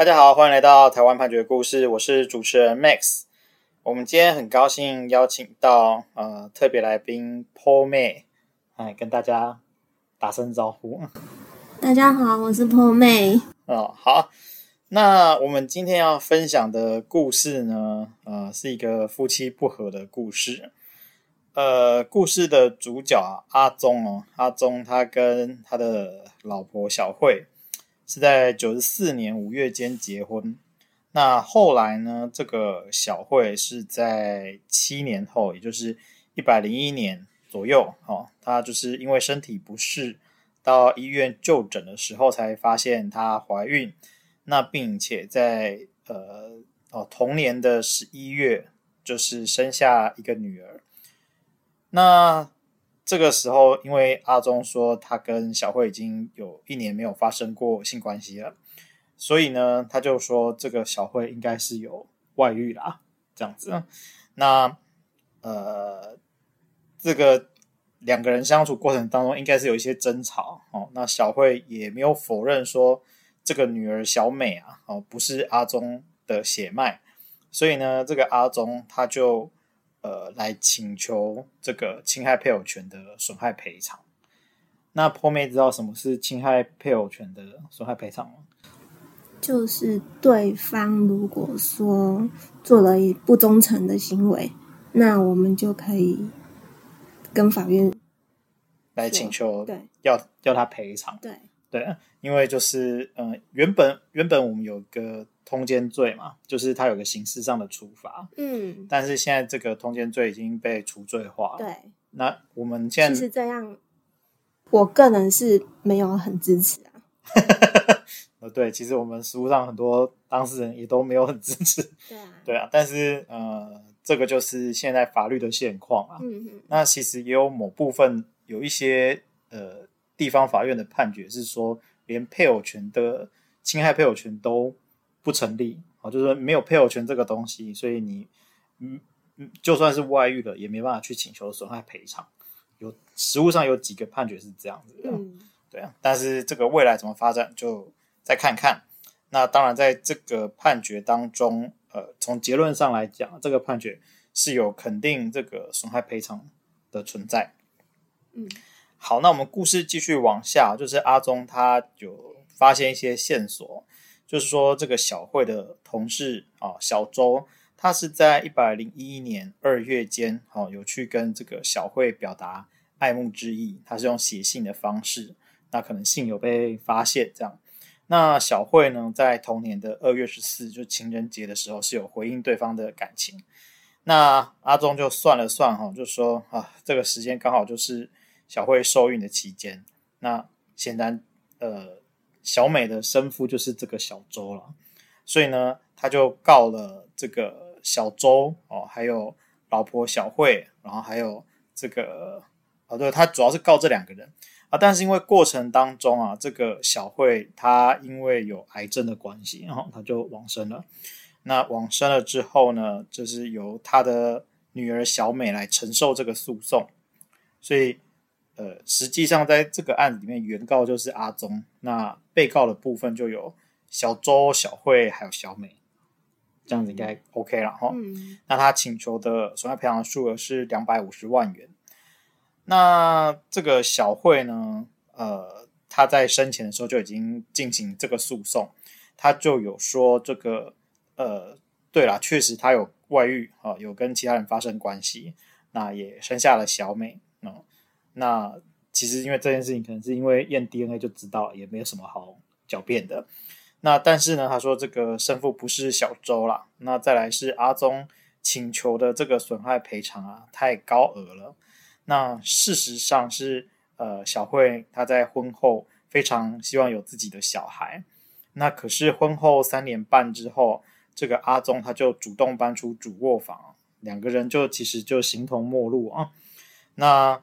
大家好，欢迎来到台湾判决故事，我是主持人 Max。我们今天很高兴邀请到呃特别来宾 Po 妹，来跟大家打声招呼。大家好，我是 Po 妹。哦，好，那我们今天要分享的故事呢，呃，是一个夫妻不和的故事。呃，故事的主角啊，阿宗哦，阿宗他跟他的老婆小慧。是在九十四年五月间结婚，那后来呢，这个小慧是在七年后，也就是一百零一年左右，哦，她就是因为身体不适，到医院就诊的时候才发现她怀孕，那并且在呃哦同年的十一月，就是生下一个女儿，那。这个时候，因为阿宗说他跟小慧已经有一年没有发生过性关系了，所以呢，他就说这个小慧应该是有外遇啦，这样子。那呃，这个两个人相处过程当中，应该是有一些争吵哦。那小慧也没有否认说这个女儿小美啊，哦，不是阿宗的血脉，所以呢，这个阿宗他就。呃，来请求这个侵害配偶权的损害赔偿。那 Po 妹知道什么是侵害配偶权的损害赔偿吗？就是对方如果说做了不忠诚的行为，那我们就可以跟法院来请求，对，要要他赔偿。对对，因为就是嗯、呃，原本原本我们有个。通奸罪嘛，就是它有个刑事上的处罚，嗯，但是现在这个通奸罪已经被除罪化了。对，那我们现在其实这样，我个人是没有很支持啊。呃，对，其实我们实务上很多当事人也都没有很支持。对啊，对啊，但是呃，这个就是现在法律的现况啊。嗯嗯。那其实也有某部分有一些呃地方法院的判决是说，连配偶权的侵害配偶权都。不成立啊，就是说没有配偶权这个东西，所以你嗯嗯，就算是外遇了，也没办法去请求损害赔偿。有实务上有几个判决是这样子的，嗯，对啊。但是这个未来怎么发展，就再看看。那当然，在这个判决当中，呃，从结论上来讲，这个判决是有肯定这个损害赔偿的存在。嗯，好，那我们故事继续往下，就是阿宗他有发现一些线索。就是说，这个小慧的同事啊，小周，他是在一百零一年二月间，哦，有去跟这个小慧表达爱慕之意。他是用写信的方式，那可能信有被发现这样。那小慧呢，在同年的二月十四，就情人节的时候，是有回应对方的感情。那阿宗就算了算，哈，就说啊，这个时间刚好就是小慧受孕的期间。那显然，呃。小美的生父就是这个小周了，所以呢，他就告了这个小周哦，还有老婆小慧，然后还有这个哦，对，他主要是告这两个人啊。但是因为过程当中啊，这个小慧她因为有癌症的关系，然后她就往生了。那往生了之后呢，就是由他的女儿小美来承受这个诉讼，所以。呃，实际上在这个案子里面，原告就是阿宗，那被告的部分就有小周、小慧还有小美，这样子应该 OK 了哈。嗯。那他请求的损害赔偿的数额是两百五十万元。那这个小慧呢，呃，他在生前的时候就已经进行这个诉讼，他就有说这个，呃，对啦，确实他有外遇啊，有跟其他人发生关系，那也生下了小美，嗯。那其实因为这件事情，可能是因为验 DNA 就知道，也没有什么好狡辩的。那但是呢，他说这个生父不是小周啦。那再来是阿宗请求的这个损害赔偿啊，太高额了。那事实上是，呃，小慧她在婚后非常希望有自己的小孩。那可是婚后三年半之后，这个阿宗他就主动搬出主卧房，两个人就其实就形同陌路啊。那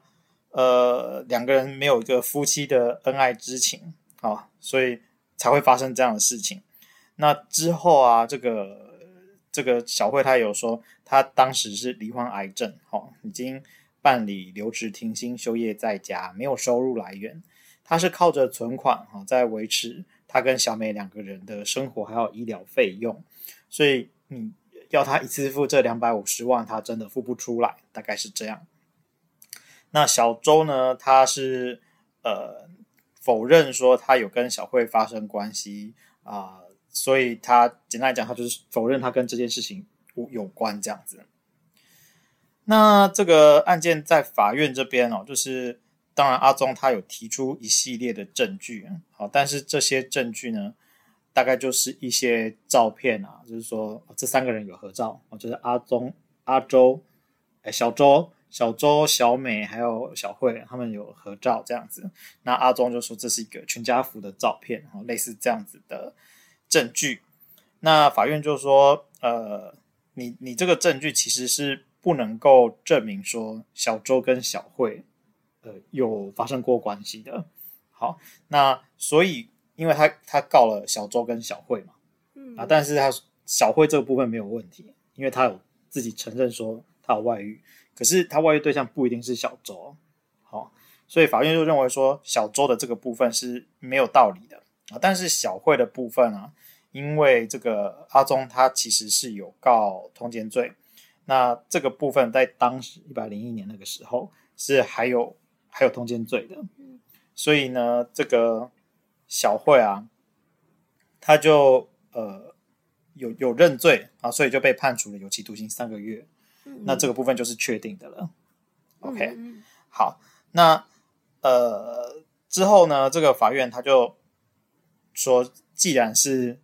呃，两个人没有一个夫妻的恩爱之情啊，所以才会发生这样的事情。那之后啊，这个这个小慧她有说，她当时是罹患癌症，哈，已经办理留职停薪、休业在家，没有收入来源。她是靠着存款哈，在维持他跟小美两个人的生活还有医疗费用，所以你要他一次付这两百五十万，他真的付不出来，大概是这样。那小周呢，他是呃否认说他有跟小慧发生关系啊、所以他简单来讲，他就是否认他跟这件事情有关这样子。那这个案件在法院这边哦，就是当然阿宗他有提出一系列的证据，好，但是这些证据呢，大概就是一些照片啊，就是说这三个人有合照，就是阿宗、阿周、哎小周、小周、小美还有小慧他们有合照这样子。那阿宗就说这是一个全家福的照片，类似这样子的证据。那法院就说，呃，你你这个证据其实是。不能够证明说小周跟小慧，呃，有发生过关系的。好，那所以因为他他告了小周跟小慧嘛，嗯啊，但是他小慧这个部分没有问题，因为他有自己承认说他外遇，可是他外遇对象不一定是小周，好，所以法院就认为说小周的这个部分是没有道理的啊，但是小慧的部分啊，因为这个阿宗他其实是有告通奸罪。那这个部分在当时一百零一年那个时候是还有还有通奸罪的，所以呢，这个小慧啊，他就呃有有认罪啊，所以就被判处了有期徒刑三个月。那这个部分就是确定的了。OK，好，那呃之后呢，这个法院他就说，既然是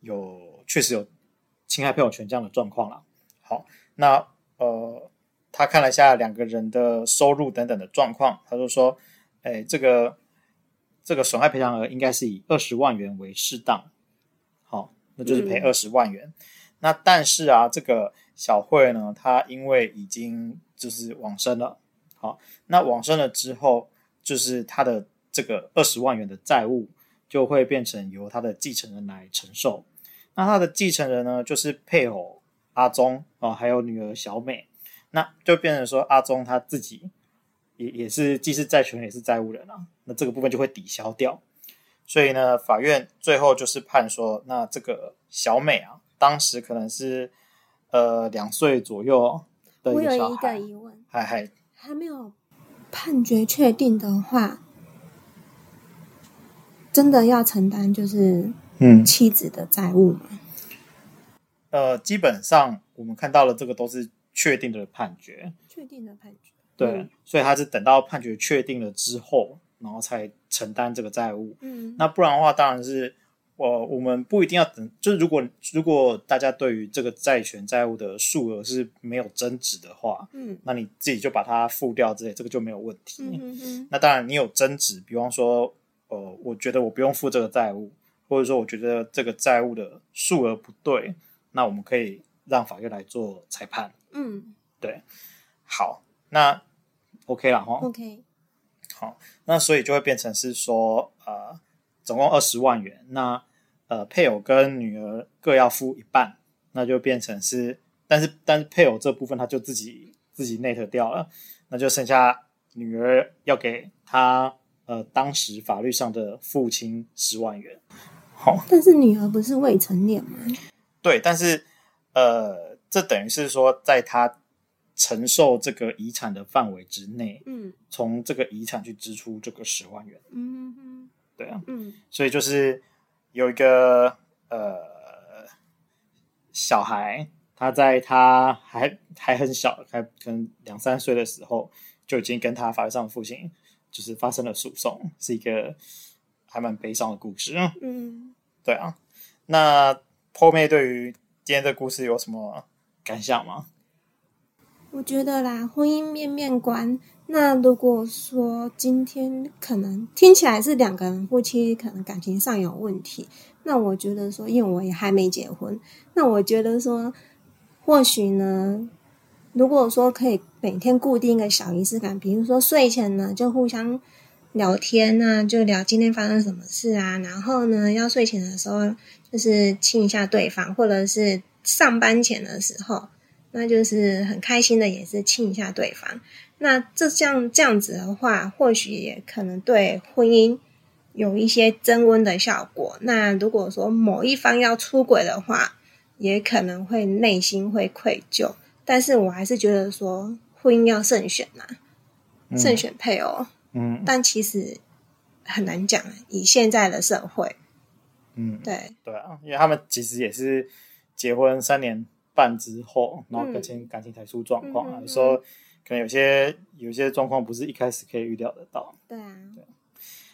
有确实有侵害配偶权这样的状况了，好。那呃，他看了一下两个人的收入等等的状况，他就说：“哎，这个这个损害赔偿额应该是以二十万元为适当，好，那就是赔二十万元。嗯、那但是啊，这个小慧呢，她因为已经就是往生了，好，那往生了之后，就是她的这个二十万元的债务就会变成由她的继承人来承受。那她的继承人呢，就是配偶。”阿宗啊，还有女儿小美，那就变成说阿宗他自己也也是既是债权人也是债务人啊，那这个部分就会抵消掉。所以呢，法院最后就是判说，那这个小美啊，当时可能是呃两岁左右的。我有一个疑问，还还还没有判决确定的话，真的要承担就是嗯妻子的债务吗？嗯呃，基本上我们看到了这个都是确定的判决，确定的判决。对，嗯、所以他是等到判决确定了之后，然后才承担这个债务。嗯，那不然的话，当然是我我们不一定要等。就是如果如果大家对于这个债权债务的数额是没有争执的话，嗯，那你自己就把它付掉之类，这个就没有问题。嗯哼哼。那当然，你有争执，比方说，呃，我觉得我不用付这个债务，或者说我觉得这个债务的数额不对。那我们可以让法院来做裁判。嗯，对，好，那 OK 了哈。OK，好，那所以就会变成是说，呃，总共二十万元，那呃，配偶跟女儿各要付一半，那就变成是，但是但是配偶这部分他就自己自己 net 掉了，那就剩下女儿要给他呃当时法律上的父亲十万元。好，但是女儿不是未成年吗？对，但是，呃，这等于是说，在他承受这个遗产的范围之内，嗯，从这个遗产去支出这个十万元，嗯哼，对啊，嗯，所以就是有一个呃小孩，他在他还还很小，还可能两三岁的时候，就已经跟他法律上的父亲就是发生了诉讼，是一个还蛮悲伤的故事，嗯，对啊，那。后妹对于今天的故事有什么感想吗？我觉得啦，婚姻面面观。那如果说今天可能听起来是两个人夫妻可能感情上有问题，那我觉得说，因为我也还没结婚，那我觉得说，或许呢，如果说可以每天固定一个小仪式感，比如说睡前呢就互相聊天啊，就聊今天发生什么事啊，然后呢要睡前的时候。就是亲一下对方，或者是上班前的时候，那就是很开心的，也是亲一下对方。那这像这样子的话，或许也可能对婚姻有一些增温的效果。那如果说某一方要出轨的话，也可能会内心会愧疚。但是我还是觉得说，婚姻要慎选呐、啊，嗯、慎选配偶。嗯，但其实很难讲，以现在的社会，嗯，对对啊，因为他们其实也是结婚三年半之后，然后感情、嗯、感情才出状况啊，说、嗯、可能有些有些状况不是一开始可以预料得到。对啊，对。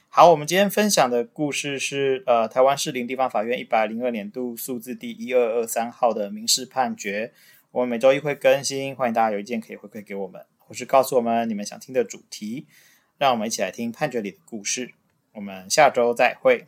好，我们今天分享的故事是呃，台湾士林地方法院一百零二年度数字第一二二三号的民事判决。我们每周一会更新，欢迎大家有意见可以回馈给我们，或是告诉我们你们想听的主题。让我们一起来听判决里的故事。我们下周再会。